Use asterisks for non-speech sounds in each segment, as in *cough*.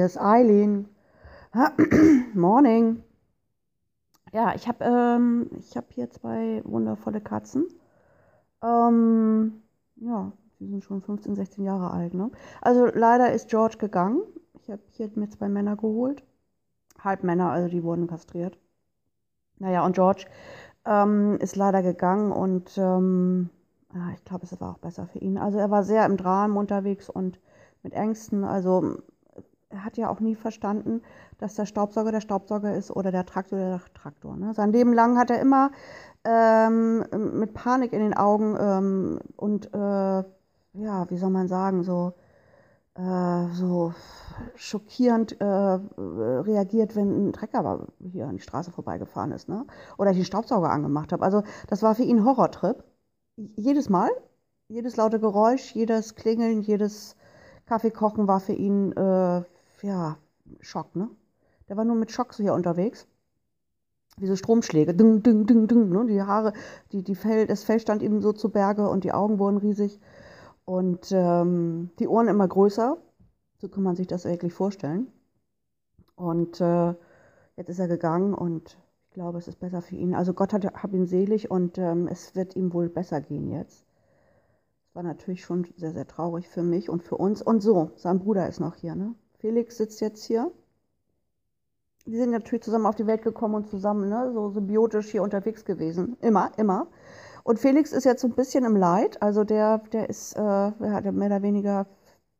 hier ist Eileen. *clears throat* Morning. Ja, ich habe ähm, hab hier zwei wundervolle Katzen. Ähm, ja, die sind schon 15, 16 Jahre alt. Ne? Also leider ist George gegangen. Ich habe hier mir zwei Männer geholt. Halbmänner, also die wurden kastriert. Naja, und George ähm, ist leider gegangen und ähm, ja, ich glaube, es war auch besser für ihn. Also er war sehr im Drama unterwegs und mit Ängsten. Also hat ja auch nie verstanden, dass der Staubsauger der Staubsauger ist oder der Traktor der Traktor. Ne? Sein Leben lang hat er immer ähm, mit Panik in den Augen ähm, und äh, ja, wie soll man sagen, so, äh, so schockierend äh, reagiert, wenn ein Trecker hier an die Straße vorbeigefahren ist ne? oder ich den Staubsauger angemacht habe. Also das war für ihn ein Horrortrip. Jedes Mal, jedes laute Geräusch, jedes Klingeln, jedes Kaffee kochen war für ihn, äh, ja, Schock, ne? Der war nur mit Schock so hier unterwegs. Wie so Stromschläge, ding, ding, ding, ding, ne? Die Haare, die, die Fell, das Fell stand ihm so zu Berge und die Augen wurden riesig und ähm, die Ohren immer größer. So kann man sich das wirklich vorstellen. Und äh, jetzt ist er gegangen und ich glaube, es ist besser für ihn. Also Gott hat, hat ihn selig und ähm, es wird ihm wohl besser gehen jetzt. Das war natürlich schon sehr, sehr traurig für mich und für uns. Und so, sein Bruder ist noch hier. Ne? Felix sitzt jetzt hier. Die sind natürlich zusammen auf die Welt gekommen und zusammen ne, so symbiotisch hier unterwegs gewesen. Immer, immer. Und Felix ist jetzt so ein bisschen im Leid. Also der, der ist, äh, mehr oder weniger,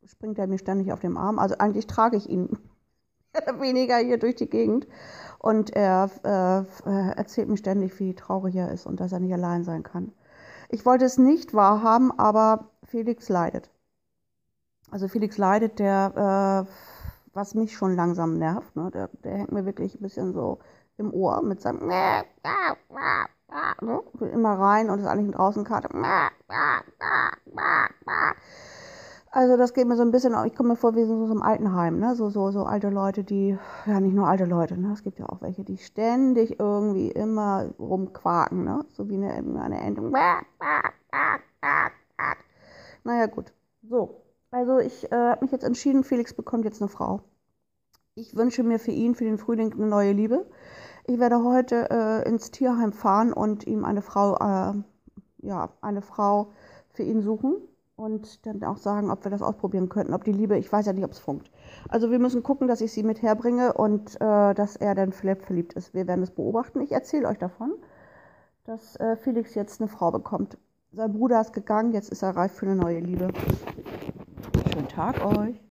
springt er mir ständig auf dem Arm. Also eigentlich trage ich ihn *laughs* mehr oder weniger hier durch die Gegend. Und er äh, erzählt mir ständig, wie traurig er ist und dass er nicht allein sein kann. Ich wollte es nicht wahrhaben, aber Felix leidet. Also Felix leidet, der, äh, was mich schon langsam nervt, ne? der, der hängt mir wirklich ein bisschen so im Ohr mit seinem *laughs* ne? immer rein und ist eigentlich eine Draußenkarte. Also das geht mir so ein bisschen, ich komme mir vor wie so, so im Altenheim, ne? so, so, so alte Leute, die, ja nicht nur alte Leute, ne? es gibt ja auch welche, die ständig irgendwie immer rumquaken, ne? so wie eine, eine Ente. Naja gut, so. Also ich äh, habe mich jetzt entschieden, Felix bekommt jetzt eine Frau. Ich wünsche mir für ihn, für den Frühling, eine neue Liebe. Ich werde heute äh, ins Tierheim fahren und ihm eine Frau, äh, ja, eine Frau für ihn suchen und dann auch sagen, ob wir das ausprobieren könnten, ob die Liebe, ich weiß ja nicht, ob es funkt. Also wir müssen gucken, dass ich sie mit herbringe und äh, dass er dann vielleicht verliebt ist. Wir werden es beobachten. Ich erzähle euch davon, dass äh, Felix jetzt eine Frau bekommt. Sein Bruder ist gegangen, jetzt ist er reif für eine neue Liebe. Tag euch.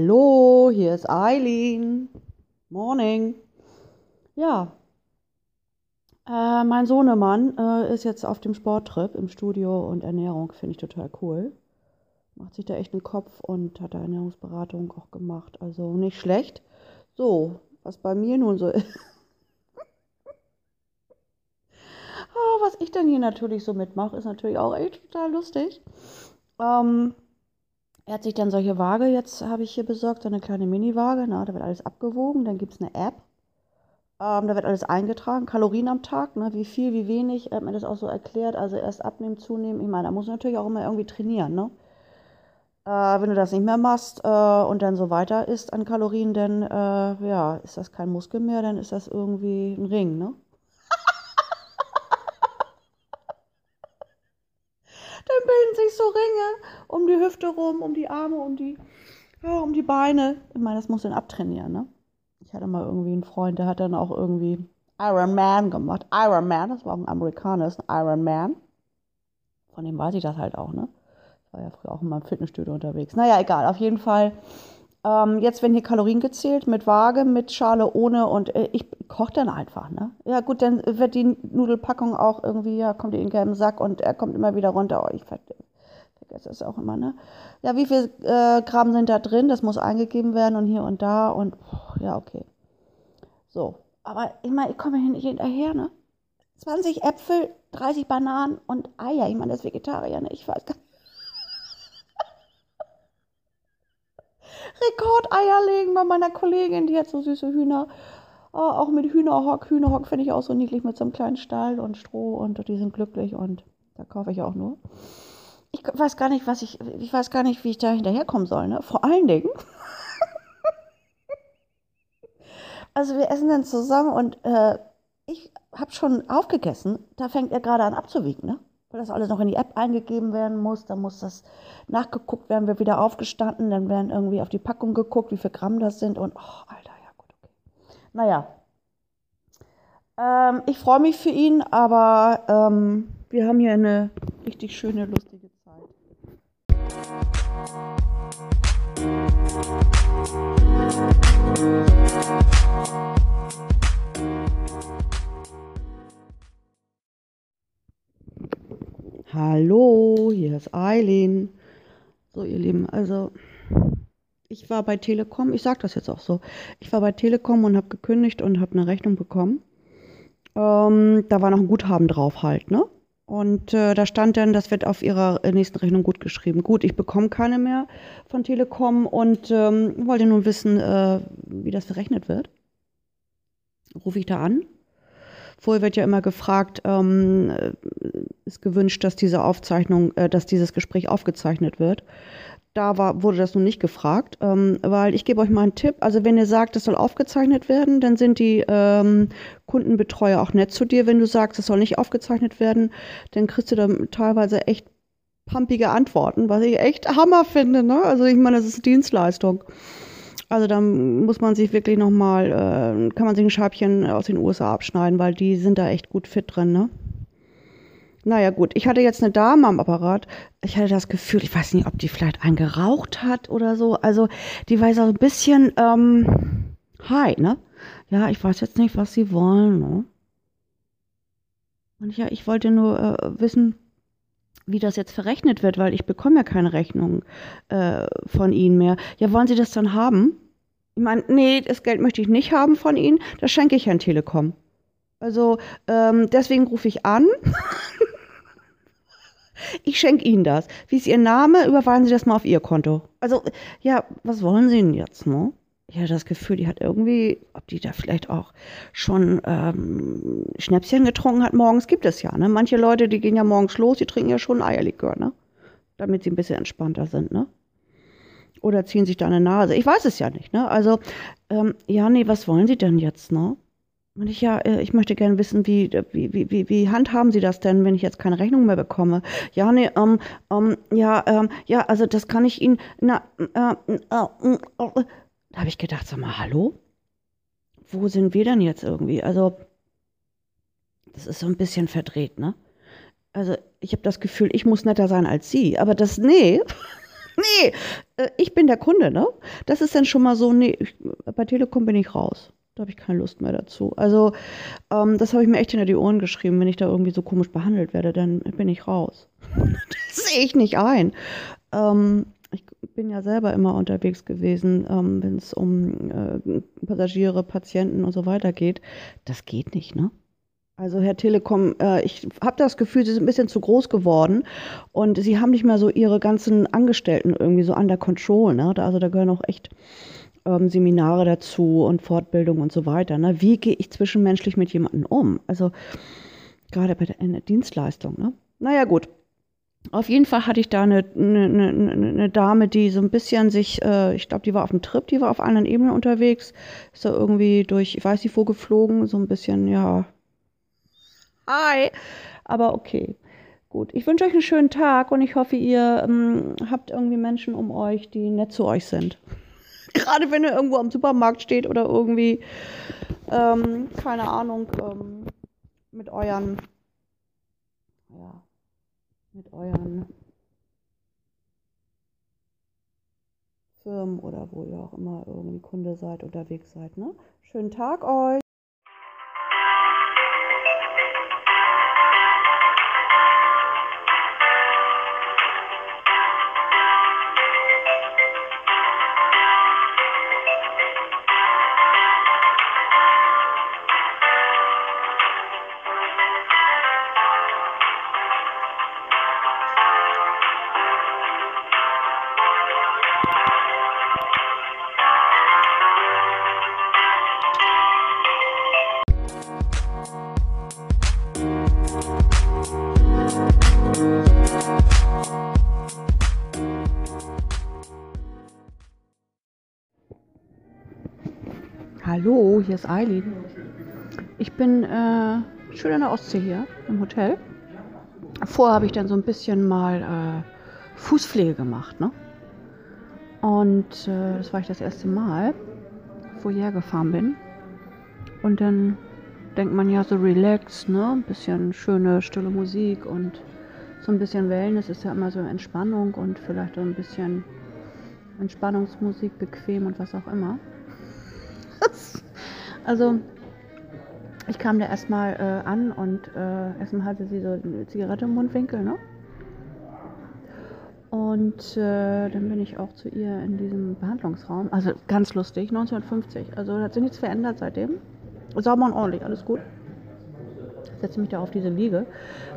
Hallo, hier ist Eileen. Morning. Ja, äh, mein Sohnemann äh, ist jetzt auf dem Sporttrip im Studio und Ernährung, finde ich total cool. Macht sich da echt einen Kopf und hat da Ernährungsberatung auch gemacht. Also nicht schlecht. So, was bei mir nun so ist. oh, *laughs* was ich dann hier natürlich so mitmache, ist natürlich auch echt total lustig. Ähm, er hat sich dann solche Waage, jetzt habe ich hier besorgt, so eine kleine Mini-Waage. da wird alles abgewogen. Dann gibt es eine App ähm, da wird alles eingetragen, Kalorien am Tag, ne, wie viel, wie wenig, er hat mir das auch so erklärt. Also erst abnehmen, zunehmen. Ich meine, da muss man natürlich auch immer irgendwie trainieren. Ne? Äh, wenn du das nicht mehr machst äh, und dann so weiter isst an Kalorien, dann äh, ja, ist das kein Muskel mehr, dann ist das irgendwie ein Ring. Ne? *laughs* dann bilden sich Ringe um die Hüfte rum, um die Arme, um die, ja, um die Beine. Ich meine, das muss dann abtrainieren. Ne? Ich hatte mal irgendwie einen Freund, der hat dann auch irgendwie Iron Man gemacht. Iron Man, das war auch ein Amerikaner, ist ein Iron Man. Von dem weiß ich das halt auch, ne? Ich war ja früher auch in meinem Fitnessstudio unterwegs. Naja, egal, auf jeden Fall. Ähm, jetzt werden hier Kalorien gezählt mit Waage, mit Schale, ohne und äh, ich koche dann einfach, ne? Ja, gut, dann wird die Nudelpackung auch irgendwie, ja, kommt die in den gelben Sack und er kommt immer wieder runter. Oh, ich vergesse das auch immer, ne? Ja, wie viel äh, Gramm sind da drin? Das muss eingegeben werden und hier und da und, ja, okay. So, aber ich meine, ich komme nicht hinterher, ne? 20 Äpfel, 30 Bananen und Eier. Ich meine, das Vegetarier, ne? Ich weiß gar nicht. *laughs* Rekordeier legen bei meiner Kollegin, die hat so süße Hühner. Oh, auch mit Hühnerhock. Hühnerhock finde ich auch so niedlich mit so einem kleinen Stall und Stroh und die sind glücklich und da kaufe ich auch nur. Ich weiß gar nicht, was ich, ich weiß gar nicht, wie ich da hinterherkommen soll, ne? Vor allen Dingen. *laughs* also wir essen dann zusammen und äh, ich habe schon aufgegessen. Da fängt er gerade an abzuwiegen, ne? weil das alles noch in die App eingegeben werden muss. Dann muss das nachgeguckt werden, wird wieder aufgestanden, dann werden irgendwie auf die Packung geguckt, wie viel Gramm das sind und, oh, Alter, ja gut, okay. Naja, ähm, ich freue mich für ihn, aber ähm, wir haben hier eine richtig schöne, lustige. Hallo, hier ist Eileen. So, ihr Lieben, also ich war bei Telekom, ich sage das jetzt auch so, ich war bei Telekom und habe gekündigt und habe eine Rechnung bekommen. Ähm, da war noch ein Guthaben drauf halt, ne? Und äh, da stand dann, das wird auf ihrer nächsten Rechnung gut geschrieben. Gut, ich bekomme keine mehr von Telekom und ähm, wollte nun wissen, äh, wie das berechnet wird. Rufe ich da an, Vorher wird ja immer gefragt, ähm, ist gewünscht, dass diese Aufzeichnung, äh, dass dieses Gespräch aufgezeichnet wird. Da war, wurde das nun nicht gefragt, ähm, weil ich gebe euch mal einen Tipp. Also wenn ihr sagt, es soll aufgezeichnet werden, dann sind die ähm, Kundenbetreuer auch nett zu dir. Wenn du sagst, es soll nicht aufgezeichnet werden, dann kriegst du da teilweise echt pumpige Antworten, was ich echt Hammer finde. Ne? Also ich meine, das ist Dienstleistung. Also da muss man sich wirklich nochmal, äh, kann man sich ein Scheibchen aus den USA abschneiden, weil die sind da echt gut fit drin, ne? Naja, gut. Ich hatte jetzt eine Dame am Apparat. Ich hatte das Gefühl, ich weiß nicht, ob die vielleicht einen geraucht hat oder so. Also, die war so ein bisschen, ähm, hi, ne? Ja, ich weiß jetzt nicht, was sie wollen, ne? Und ja, ich wollte nur äh, wissen, wie das jetzt verrechnet wird, weil ich bekomme ja keine Rechnung äh, von Ihnen mehr. Ja, wollen Sie das dann haben? Ich meine, nee, das Geld möchte ich nicht haben von Ihnen, das schenke ich Herrn Telekom. Also ähm, deswegen rufe ich an. *laughs* ich schenke Ihnen das. Wie ist Ihr Name? Überweisen Sie das mal auf Ihr Konto. Also, ja, was wollen Sie denn jetzt, ne? Ich hatte das Gefühl, die hat irgendwie, ob die da vielleicht auch schon ähm, Schnäpschen getrunken hat morgens, gibt es ja, ne? Manche Leute, die gehen ja morgens los, die trinken ja schon Eierlikör, ne? Damit sie ein bisschen entspannter sind, ne? Oder ziehen sich da eine Nase. Ich weiß es ja nicht, ne? Also, ähm, ja, nee, was wollen Sie denn jetzt, ne? Und ich ja, äh, ich möchte gerne wissen, wie, wie, wie, wie handhaben Sie das denn, wenn ich jetzt keine Rechnung mehr bekomme? Ja, nee, ähm, ähm, ja, ähm, ja, also das kann ich Ihnen, na, äh, äh, äh, äh da habe ich gedacht, sag mal, hallo? Wo sind wir denn jetzt irgendwie? Also, das ist so ein bisschen verdreht, ne? Also, ich habe das Gefühl, ich muss netter sein als Sie. Aber das, nee, *laughs* nee, äh, ich bin der Kunde, ne? Das ist dann schon mal so, nee, ich, bei Telekom bin ich raus. Da habe ich keine Lust mehr dazu. Also, ähm, das habe ich mir echt hinter die Ohren geschrieben. Wenn ich da irgendwie so komisch behandelt werde, dann bin ich raus. *laughs* das sehe ich nicht ein. Ähm, ich bin ja selber immer unterwegs gewesen, ähm, wenn es um äh, Passagiere, Patienten und so weiter geht. Das geht nicht, ne? Also Herr Telekom, äh, ich habe das Gefühl, Sie sind ein bisschen zu groß geworden und Sie haben nicht mehr so Ihre ganzen Angestellten irgendwie so under control. Ne? Also da gehören auch echt ähm, Seminare dazu und Fortbildung und so weiter. Ne? Wie gehe ich zwischenmenschlich mit jemandem um? Also gerade bei der, in der Dienstleistung. Ne? Naja gut, auf jeden Fall hatte ich da eine, eine, eine, eine Dame, die so ein bisschen sich, äh, ich glaube, die war auf dem Trip, die war auf anderen Ebenen unterwegs, ist da irgendwie durch, ich weiß nicht wo geflogen, so ein bisschen, ja. Hi, aber okay. Gut, ich wünsche euch einen schönen Tag und ich hoffe, ihr ähm, habt irgendwie Menschen um euch, die nett zu euch sind. *laughs* Gerade wenn ihr irgendwo am Supermarkt steht oder irgendwie ähm, keine Ahnung, ähm, mit euren, ja, mit euren Firmen oder wo ihr auch immer irgendwie Kunde seid, unterwegs seid. Ne? Schönen Tag euch. Hallo, hier ist Eileen. Ich bin äh, schön in der Ostsee hier im Hotel. Vorher habe ich dann so ein bisschen mal äh, Fußpflege gemacht, ne? Und äh, das war ich das erste Mal, wo ich hergefahren bin. Und dann denkt man ja so relax, ne? Ein bisschen schöne, stille Musik und so ein bisschen Wellness ist ja immer so Entspannung und vielleicht auch ein bisschen Entspannungsmusik, bequem und was auch immer. Also, ich kam da erstmal äh, an und äh, erstmal hatte sie so eine Zigarette im Mundwinkel, ne? Und äh, dann bin ich auch zu ihr in diesem Behandlungsraum. Also ganz lustig, 1950. Also hat sich nichts verändert seitdem. Sauber und ordentlich, alles gut. Setze mich da auf diese Liege.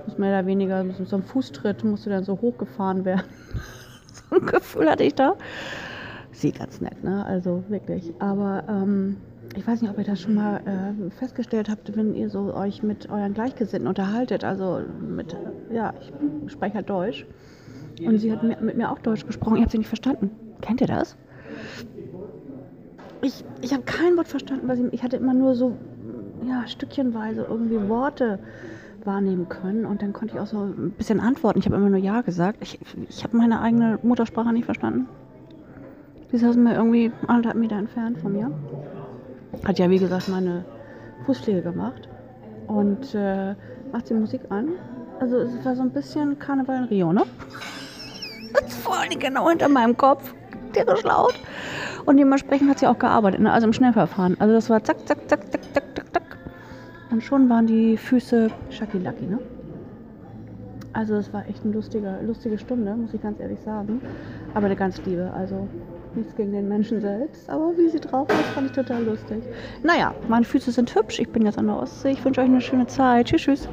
Muss mehr oder weniger mit so einem Fußtritt musste dann so hochgefahren werden. *laughs* so ein Gefühl hatte ich da. Sie ganz nett, ne? Also wirklich. Aber ähm, ich weiß nicht, ob ihr das schon mal äh, festgestellt habt, wenn ihr so euch mit euren Gleichgesinnten unterhaltet. Also mit, ja, ich spreche halt Deutsch. Und sie hat mit mir auch Deutsch gesprochen. Ich habe sie nicht verstanden. Kennt ihr das? Ich, ich habe kein Wort verstanden, weil sie, ich hatte immer nur so ja, stückchenweise irgendwie Worte wahrnehmen können und dann konnte ich auch so ein bisschen antworten. Ich habe immer nur Ja gesagt. Ich, ich habe meine eigene Muttersprache nicht verstanden. Die saßen mir irgendwie anderthalb Meter entfernt von mir. Hat ja, wie gesagt, meine Fußpflege gemacht und äh, macht die Musik an. Also es war so ein bisschen Karneval in Rio, ne? Ist voll genau hinter meinem Kopf. Tierisch laut. Und dementsprechend hat sie auch gearbeitet, ne? also im Schnellverfahren. Also das war zack, zack, zack, zack, zack, zack, zack. Und schon waren die Füße schacki-lacki, ne? Also es war echt eine lustige, lustige Stunde, muss ich ganz ehrlich sagen. Aber eine ganz liebe. Also nichts gegen den Menschen selbst, aber wie sie drauf ist, fand ich total lustig. Naja, meine Füße sind hübsch. Ich bin jetzt an der Ostsee. Ich wünsche euch eine schöne Zeit. Tschüss, tschüss.